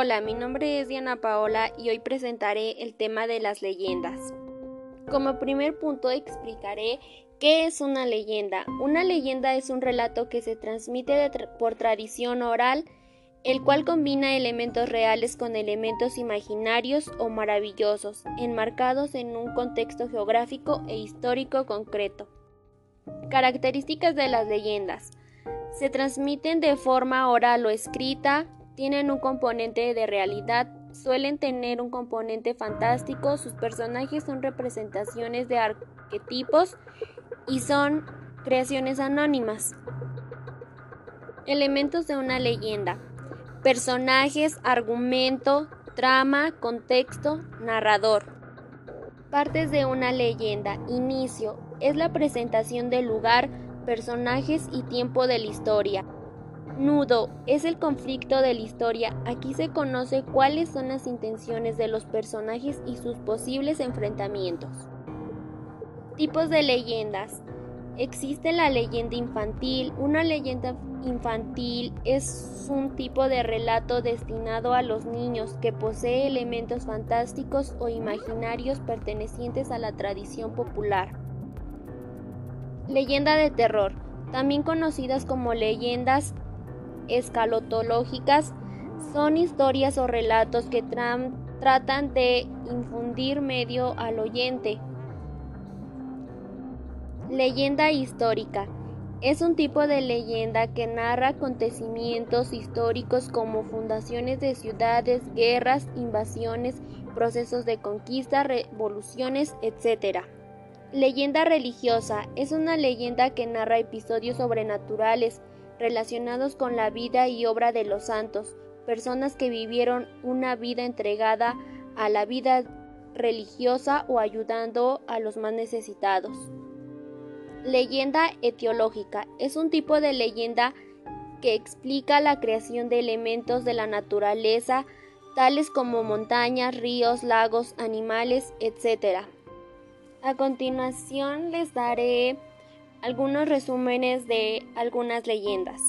Hola, mi nombre es Diana Paola y hoy presentaré el tema de las leyendas. Como primer punto explicaré qué es una leyenda. Una leyenda es un relato que se transmite por tradición oral, el cual combina elementos reales con elementos imaginarios o maravillosos, enmarcados en un contexto geográfico e histórico concreto. Características de las leyendas. Se transmiten de forma oral o escrita, tienen un componente de realidad, suelen tener un componente fantástico, sus personajes son representaciones de arquetipos y son creaciones anónimas. Elementos de una leyenda. Personajes, argumento, trama, contexto, narrador. Partes de una leyenda. Inicio. Es la presentación del lugar, personajes y tiempo de la historia. Nudo es el conflicto de la historia. Aquí se conoce cuáles son las intenciones de los personajes y sus posibles enfrentamientos. Tipos de leyendas. Existe la leyenda infantil. Una leyenda infantil es un tipo de relato destinado a los niños que posee elementos fantásticos o imaginarios pertenecientes a la tradición popular. Leyenda de terror, también conocidas como leyendas escalotológicas son historias o relatos que tratan de infundir medio al oyente. Leyenda histórica es un tipo de leyenda que narra acontecimientos históricos como fundaciones de ciudades, guerras, invasiones, procesos de conquista, revoluciones, etc. Leyenda religiosa es una leyenda que narra episodios sobrenaturales, relacionados con la vida y obra de los santos, personas que vivieron una vida entregada a la vida religiosa o ayudando a los más necesitados. Leyenda etiológica es un tipo de leyenda que explica la creación de elementos de la naturaleza, tales como montañas, ríos, lagos, animales, etc. A continuación les daré algunos resúmenes de algunas leyendas.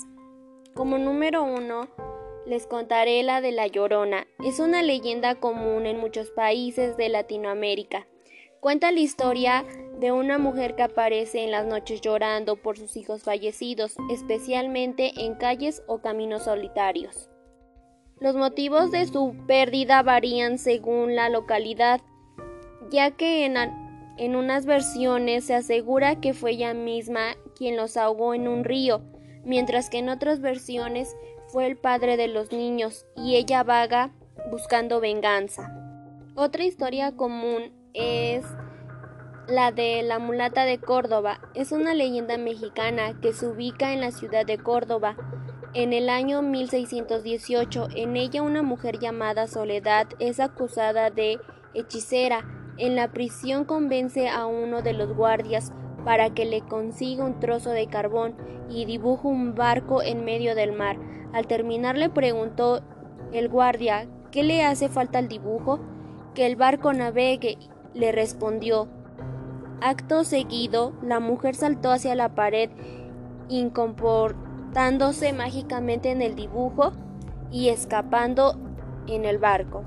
Como número uno, les contaré la de La Llorona. Es una leyenda común en muchos países de Latinoamérica. Cuenta la historia de una mujer que aparece en las noches llorando por sus hijos fallecidos, especialmente en calles o caminos solitarios. Los motivos de su pérdida varían según la localidad, ya que en en unas versiones se asegura que fue ella misma quien los ahogó en un río, mientras que en otras versiones fue el padre de los niños y ella vaga buscando venganza. Otra historia común es la de la mulata de Córdoba. Es una leyenda mexicana que se ubica en la ciudad de Córdoba. En el año 1618, en ella una mujer llamada Soledad es acusada de hechicera en la prisión convence a uno de los guardias para que le consiga un trozo de carbón y dibuja un barco en medio del mar. Al terminar le preguntó el guardia ¿qué le hace falta al dibujo? Que el barco navegue, le respondió. Acto seguido, la mujer saltó hacia la pared, incomportándose mágicamente en el dibujo y escapando en el barco.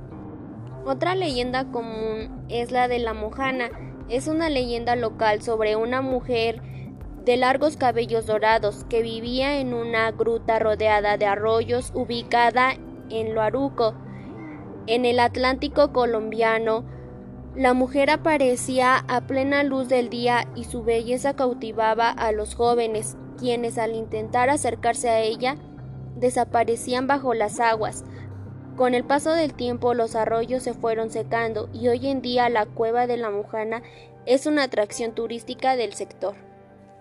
Otra leyenda común es la de la mojana. Es una leyenda local sobre una mujer de largos cabellos dorados que vivía en una gruta rodeada de arroyos ubicada en Loaruco, en el Atlántico colombiano. La mujer aparecía a plena luz del día y su belleza cautivaba a los jóvenes, quienes al intentar acercarse a ella desaparecían bajo las aguas. Con el paso del tiempo los arroyos se fueron secando y hoy en día la cueva de la Mujana es una atracción turística del sector.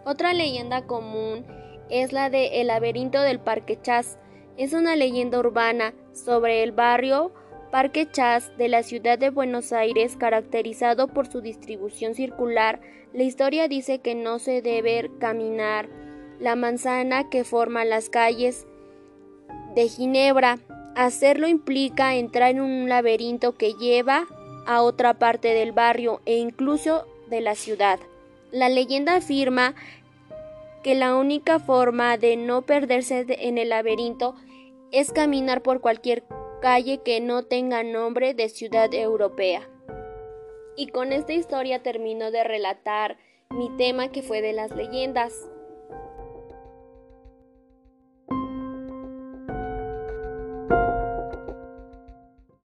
Otra leyenda común es la de El laberinto del Parque Chas. Es una leyenda urbana sobre el barrio Parque Chas de la ciudad de Buenos Aires caracterizado por su distribución circular. La historia dice que no se debe caminar la manzana que forma las calles de Ginebra Hacerlo implica entrar en un laberinto que lleva a otra parte del barrio e incluso de la ciudad. La leyenda afirma que la única forma de no perderse en el laberinto es caminar por cualquier calle que no tenga nombre de ciudad europea. Y con esta historia termino de relatar mi tema que fue de las leyendas.